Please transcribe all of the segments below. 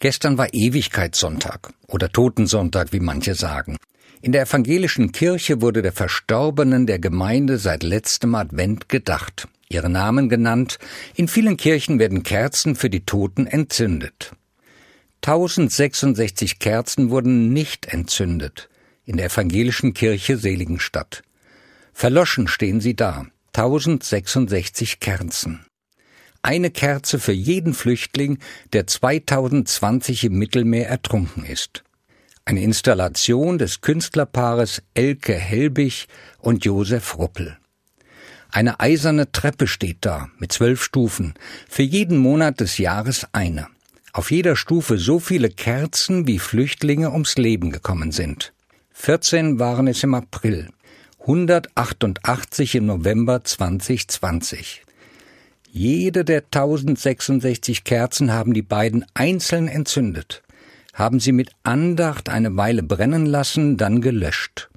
Gestern war Ewigkeitssonntag oder Totensonntag, wie manche sagen. In der evangelischen Kirche wurde der Verstorbenen der Gemeinde seit letztem Advent gedacht, ihre Namen genannt, in vielen Kirchen werden Kerzen für die Toten entzündet. 1066 Kerzen wurden nicht entzündet in der evangelischen Kirche Seligenstadt. Verloschen stehen sie da, 1066 Kerzen eine Kerze für jeden Flüchtling, der 2020 im Mittelmeer ertrunken ist. Eine Installation des Künstlerpaares Elke Helbig und Josef Ruppel. Eine eiserne Treppe steht da mit zwölf Stufen, für jeden Monat des Jahres eine. Auf jeder Stufe so viele Kerzen, wie Flüchtlinge ums Leben gekommen sind. 14 waren es im April, 188 im November 2020. Jede der 1066 Kerzen haben die beiden einzeln entzündet, haben sie mit Andacht eine Weile brennen lassen, dann gelöscht.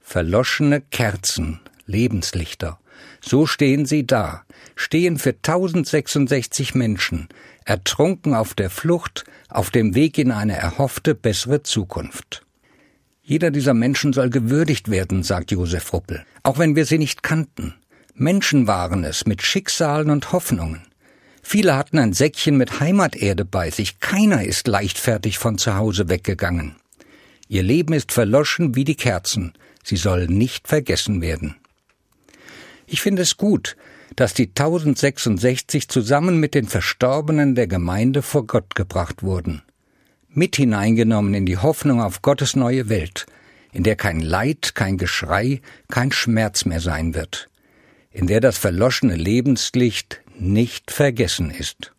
Verloschene Kerzen, Lebenslichter, so stehen sie da, stehen für 1066 Menschen, ertrunken auf der Flucht, auf dem Weg in eine erhoffte bessere Zukunft. Jeder dieser Menschen soll gewürdigt werden, sagt Josef Ruppel, auch wenn wir sie nicht kannten. Menschen waren es mit Schicksalen und Hoffnungen. Viele hatten ein Säckchen mit Heimaterde bei sich, keiner ist leichtfertig von zu Hause weggegangen. Ihr Leben ist verloschen wie die Kerzen, sie soll nicht vergessen werden. Ich finde es gut, dass die 1066 zusammen mit den Verstorbenen der Gemeinde vor Gott gebracht wurden, mit hineingenommen in die Hoffnung auf Gottes neue Welt, in der kein Leid, kein Geschrei, kein Schmerz mehr sein wird in der das verloschene Lebenslicht nicht vergessen ist.